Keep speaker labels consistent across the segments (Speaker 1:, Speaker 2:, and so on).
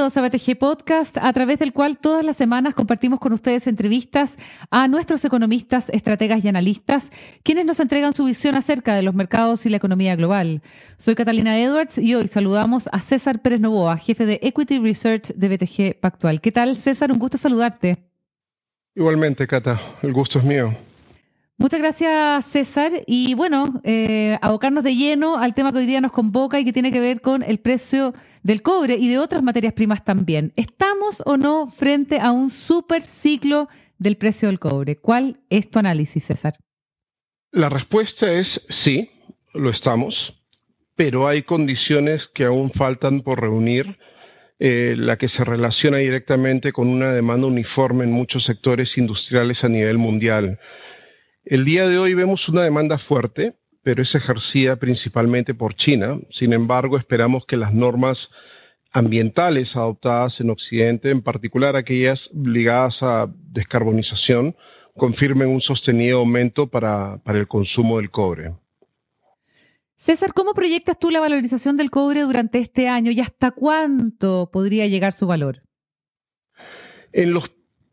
Speaker 1: Bienvenidos a BTG Podcast, a través del cual todas las semanas compartimos con ustedes entrevistas a nuestros economistas, estrategas y analistas, quienes nos entregan su visión acerca de los mercados y la economía global. Soy Catalina Edwards y hoy saludamos a César Pérez Novoa, jefe de Equity Research de BTG Pactual. ¿Qué tal, César? Un gusto saludarte.
Speaker 2: Igualmente, Cata, el gusto es mío.
Speaker 1: Muchas gracias, César. Y bueno, eh, abocarnos de lleno al tema que hoy día nos convoca y que tiene que ver con el precio del cobre y de otras materias primas también. ¿Estamos o no frente a un super ciclo del precio del cobre? ¿Cuál es tu análisis, César?
Speaker 2: La respuesta es sí, lo estamos, pero hay condiciones que aún faltan por reunir. Eh, la que se relaciona directamente con una demanda uniforme en muchos sectores industriales a nivel mundial. El día de hoy vemos una demanda fuerte, pero es ejercida principalmente por China. Sin embargo, esperamos que las normas ambientales adoptadas en Occidente, en particular aquellas ligadas a descarbonización, confirmen un sostenido aumento para, para el consumo del cobre.
Speaker 1: César, ¿cómo proyectas tú la valorización del cobre durante este año y hasta cuánto podría llegar su valor?
Speaker 2: En los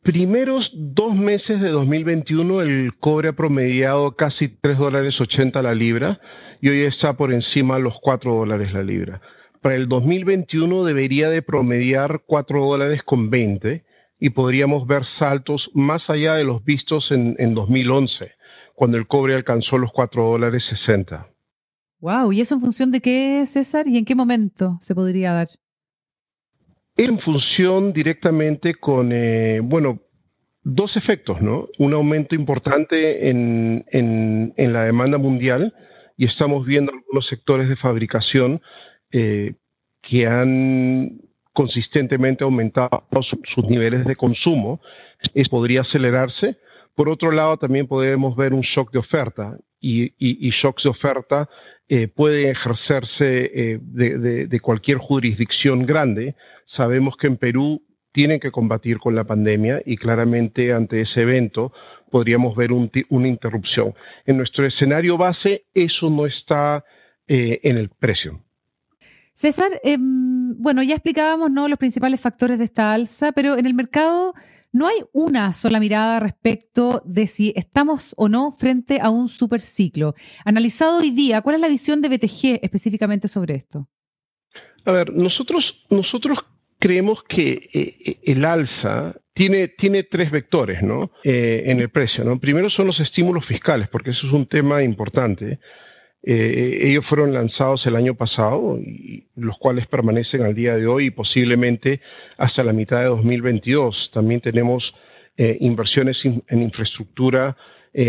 Speaker 2: primeros dos meses de 2021 el cobre ha promediado casi 3 dólares 80 la libra y hoy está por encima de los 4 dólares la libra. Para el 2021 debería de promediar 4 dólares con 20 y podríamos ver saltos más allá de los vistos en, en 2011, cuando el cobre alcanzó los 4 dólares 60.
Speaker 1: Wow, ¿y eso en función de qué, César? ¿Y en qué momento se podría dar?
Speaker 2: En función directamente con, eh, bueno, dos efectos, ¿no? Un aumento importante en, la demanda mundial y estamos viendo algunos sectores de fabricación eh, que han consistentemente aumentado sus niveles de consumo. Es, podría acelerarse. Por otro lado, también podemos ver un shock de oferta y, y, shocks de oferta eh, pueden ejercerse de cualquier jurisdicción grande Sabemos que en Perú tienen que combatir con la pandemia y claramente ante ese evento podríamos ver una interrupción. En nuestro escenario base eso no está eh, en el precio.
Speaker 1: César, em, bueno, ya explicábamos ¿no? los principales factores de esta alza, pero en el mercado no hay una sola mirada respecto de si estamos o no frente a un superciclo. Analizado hoy día, ¿cuál es la visión de BTG específicamente sobre esto?
Speaker 2: A ver, nosotros, nosotros creemos que eh, el alza tiene, tiene tres vectores ¿no? Eh, en el precio. ¿no? Primero son los estímulos fiscales, porque eso es un tema importante. Eh, ellos fueron lanzados el año pasado, y los cuales permanecen al día de hoy y posiblemente hasta la mitad de 2022. También tenemos inversiones en infraestructura,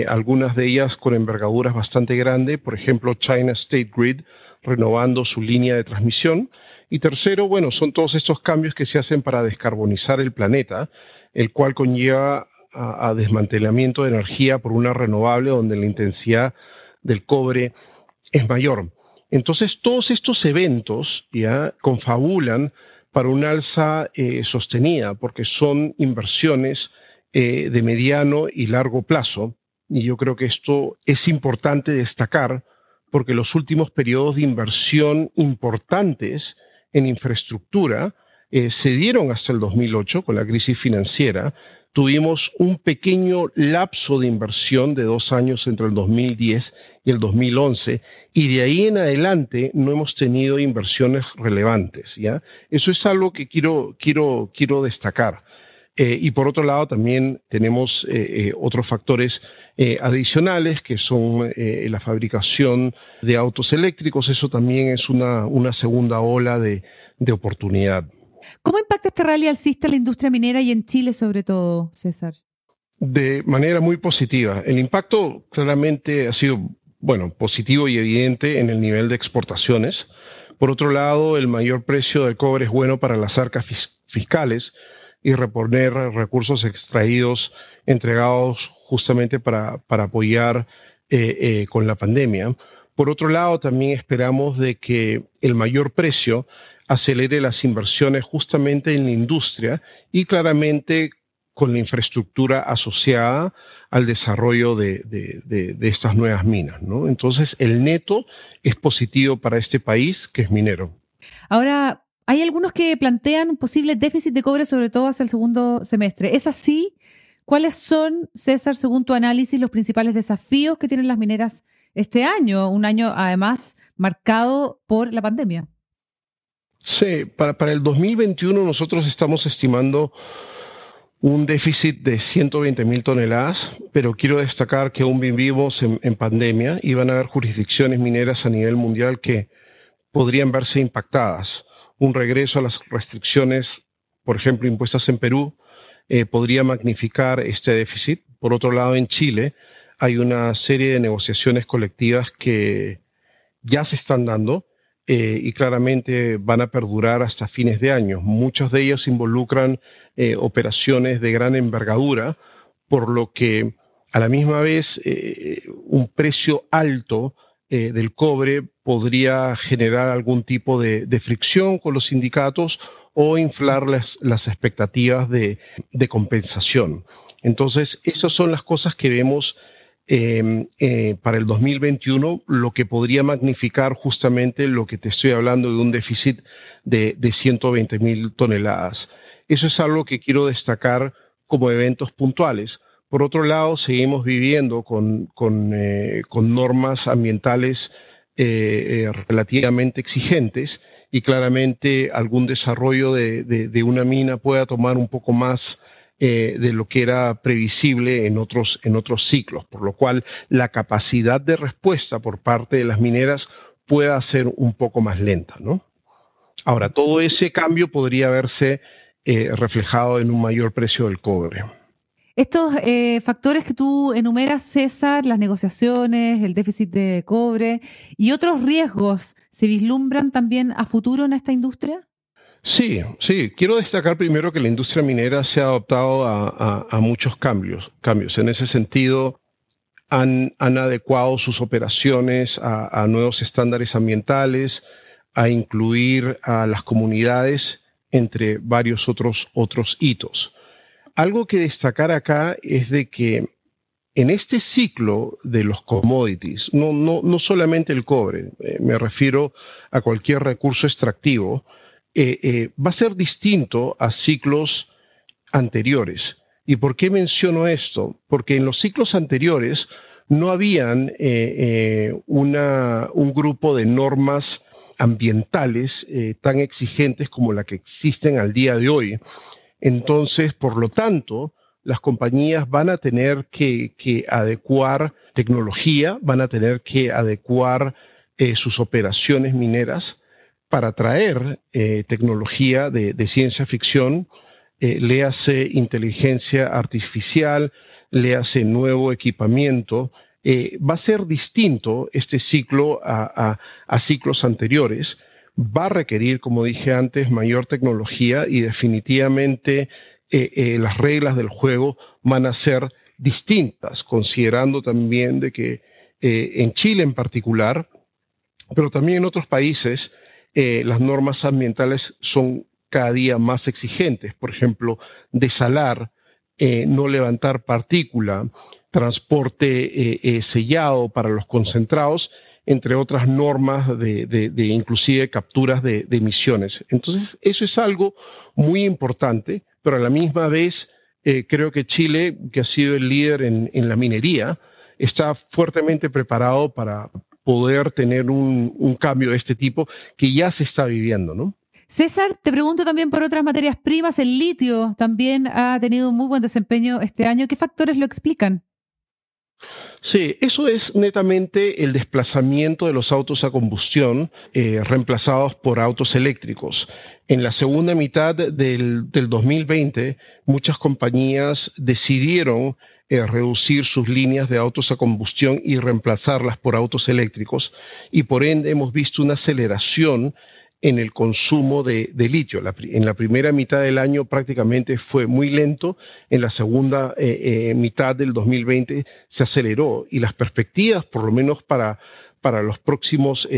Speaker 2: algunas de ellas con envergaduras bastante grandes, por ejemplo China State Grid renovando su línea de transmisión y tercero, bueno, son todos estos cambios que se hacen para descarbonizar el planeta, el cual conlleva a, desmantelamiento de energía por una renovable donde la intensidad del cobre es mayor. Entonces, todos estos eventos ya confabulan para una alza eh, sostenida, porque son inversiones eh, de mediano y largo plazo. Y yo creo que esto es importante destacar, porque los últimos periodos de inversión importantes en infraestructura eh, se dieron hasta el 2008 con la crisis financiera. Tuvimos un pequeño lapso de inversión de dos años entre el 2010 y el 2011 y de ahí en adelante no hemos tenido inversiones relevantes. ¿ya? Eso es algo que quiero, quiero, quiero destacar. Eh, y por otro lado también tenemos eh, otros factores adicionales que son la fabricación de autos eléctricos. Eso también es una, una segunda ola de, de oportunidad.
Speaker 1: ¿Cómo impacta este rally alcista en la industria minera y en Chile sobre todo, César?
Speaker 2: De manera muy positiva. El impacto claramente ha sido, bueno, positivo y evidente en el nivel de exportaciones. Por otro lado, el mayor precio del cobre es bueno para las arcas fiscales y reponer recursos extraídos entregados justamente para, para apoyar eh, eh, con la pandemia. Por otro lado, también esperamos de que el mayor precio acelere las inversiones justamente en la industria y claramente con la infraestructura asociada al desarrollo de, estas nuevas minas. Entonces, el neto es positivo para este país que es minero.
Speaker 1: Ahora, Hay algunos que plantean un posible déficit de cobre, sobre todo hacia el segundo semestre. ¿Es así? ¿Cuáles son, César, según tu análisis, los principales desafíos que tienen las mineras este año? Un año, además, marcado por la pandemia.
Speaker 2: Sí, para, para el 2021 nosotros estamos estimando un déficit de 120 mil toneladas, pero quiero destacar que aún vivimos en, pandemia y van a haber jurisdicciones mineras a nivel mundial que podrían verse impactadas. Un regreso a las restricciones, por ejemplo, impuestas en Perú, eh, podría magnificar este déficit. Por otro lado, en Chile hay una serie de negociaciones colectivas que ya se están dando eh, y claramente van a perdurar hasta fines de año. Muchos de ellos involucran eh, operaciones de gran envergadura, por lo que a la misma vez eh, un precio alto del cobre podría generar algún tipo de, fricción con los sindicatos o inflar las, expectativas de, compensación. Entonces, esas son las cosas que vemos Em, eh, para el 2021, lo que podría magnificar justamente lo que te estoy hablando de un déficit de 120 mil toneladas. Eso es algo que quiero destacar como eventos puntuales. Por otro lado, seguimos viviendo con, con, eh, con normas ambientales eh, relativamente exigentes y claramente algún desarrollo de, de, una mina pueda tomar un poco más eh, de lo que era previsible en otros, en otros ciclos, por lo cual la capacidad de respuesta por parte de las mineras pueda ser un poco más lenta. ¿no? Ahora, todo ese cambio podría verse eh, reflejado en un mayor precio del cobre.
Speaker 1: Estos eh, factores que tú enumeras, César, las negociaciones, el déficit de cobre y otros riesgos, ¿se vislumbran también a futuro en esta industria?
Speaker 2: Sí, sí. Quiero destacar primero que la industria minera se ha adoptado a, muchos cambios. Cambios. En ese sentido, han, adecuado sus operaciones a, nuevos estándares ambientales, a incluir a las comunidades, entre varios otros, otros hitos. Algo que destacar acá es de que en este ciclo de los commodities, no, no, no solamente el cobre, eh, me refiero a cualquier recurso extractivo, eh, eh, va a ser distinto a ciclos anteriores. ¿Y por qué menciono esto? Porque en los ciclos anteriores no habían una, un grupo de normas ambientales tan exigentes como la que existen al día de hoy. Entonces, por lo tanto, las compañías van a tener que, adecuar tecnología, van a tener que adecuar sus operaciones mineras para traer eh, tecnología de, ciencia ficción, eh, léase inteligencia artificial, léase nuevo equipamiento, eh, va a ser distinto este ciclo a, ciclos anteriores. Va a requerir, como dije antes, mayor tecnología y definitivamente las reglas del juego van a ser distintas, considerando también de que en Chile en particular, pero también en otros países, eh, las normas ambientales son cada día más exigentes. Por ejemplo, desalar, eh, no levantar partícula, transporte eh, sellado para los concentrados, entre otras normas de, inclusive capturas de, emisiones. Entonces, eso es algo muy importante, pero a la misma vez creo que Chile, que ha sido el líder en, en la minería, está fuertemente preparado para poder tener un, cambio de este tipo que ya se está viviendo, ¿no?
Speaker 1: César, te pregunto también por otras materias primas. El litio también ha tenido un muy buen desempeño este año. ¿Qué factores lo explican?
Speaker 2: Sí, eso es netamente el desplazamiento de los autos a combustión eh, reemplazados por autos eléctricos. En la segunda mitad del, del 2020, muchas compañías decidieron eh, reducir sus líneas de autos a combustión y reemplazarlas por autos eléctricos y por ende hemos visto una aceleración en el consumo de, litio. en la primera mitad del año prácticamente fue muy lento, en la segunda eh, eh, mitad del 2020 se aceleró y las perspectivas, por lo menos para, para los próximos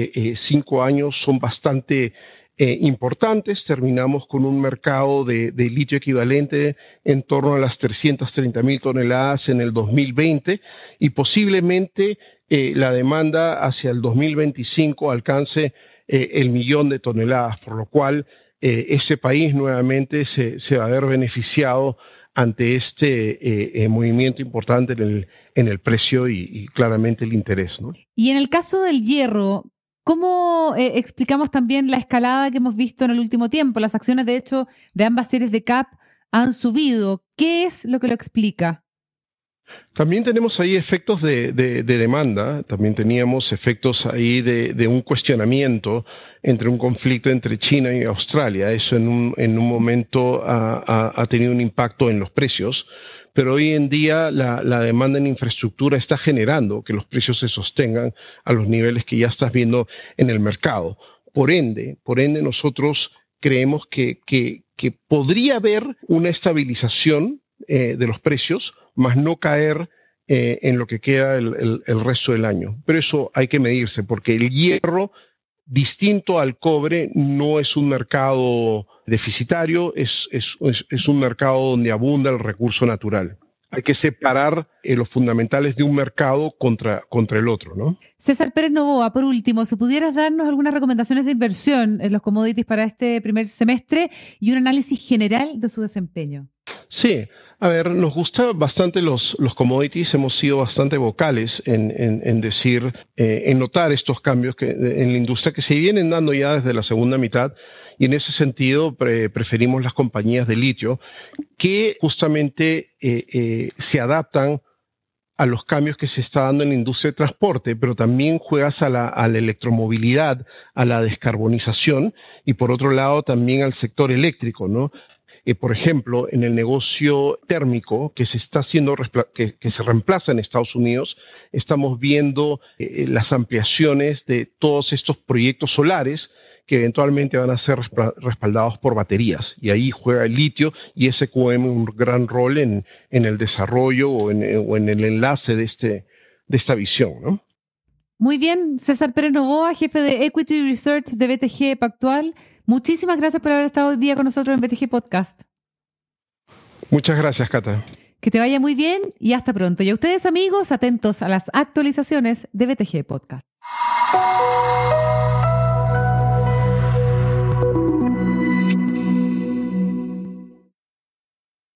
Speaker 2: cinco años, son bastante eh, importantes. Terminamos con un mercado de, litio equivalente en torno a las 330 mil toneladas en el 2020 y posiblemente eh, la demanda hacia el 2025 alcance eh, el millón de toneladas, por lo cual eh, ese país nuevamente se, va a ver beneficiado ante este movimiento importante en el, en el precio y, claramente el interés.
Speaker 1: Y en el caso del hierro, ¿Cómo explicamos también la escalada que hemos visto en el último tiempo? Las acciones, de hecho, de ambas series de CAP han subido. ¿Qué es lo que lo explica?
Speaker 2: También tenemos ahí efectos de, demanda, también teníamos efectos ahí de, un cuestionamiento entre un conflicto entre China y Australia. Eso en un, momento ha, tenido un impacto en los precios, pero hoy en día la, demanda en infraestructura está generando que los precios se sostengan a los niveles que ya estás viendo en el mercado. Por ende, por ende nosotros creemos que, podría haber una estabilización eh, de los precios, más no caer eh, en lo que queda el, resto del año. Pero eso hay que medirse, porque el hierro, distinto al cobre, no es un mercado deficitario, es, es, un mercado donde abunda el recurso natural hay que separar eh, los fundamentales de un mercado contra, contra el otro, ¿no?
Speaker 1: César Pérez Novoa, por último, si pudieras darnos algunas recomendaciones de inversión en los commodities para este primer semestre y un análisis general de su desempeño.
Speaker 2: Sí, a ver, nos gusta bastante los, los commodities, hemos sido bastante vocales en, decir, eh, en notar estos cambios que, en la industria que se vienen dando ya desde la segunda mitad y en ese sentido preferimos las compañías de litio que justamente eh, eh, se adaptan a los cambios que se está dando en la industria de transporte, pero también juegas a la, a la, electromovilidad, a la descarbonización y por otro lado también al sector eléctrico, ¿no? Eh, por ejemplo, en el negocio térmico que se está haciendo, que, se reemplaza en Estados Unidos, estamos viendo eh, las ampliaciones de todos estos proyectos solares que eventualmente van a ser respaldados por baterías. Y ahí juega el litio y SQM un gran rol en, el desarrollo o en, el enlace de, este, de esta visión.
Speaker 1: Muy bien, César Pérez Novoa, jefe de Equity Research de BTG Pactual. Muchísimas gracias por haber estado hoy día con nosotros en BTG Podcast.
Speaker 2: Muchas gracias, Cata.
Speaker 1: Que te vaya muy bien y hasta pronto. Y a ustedes, amigos, atentos a las actualizaciones de BTG Podcast.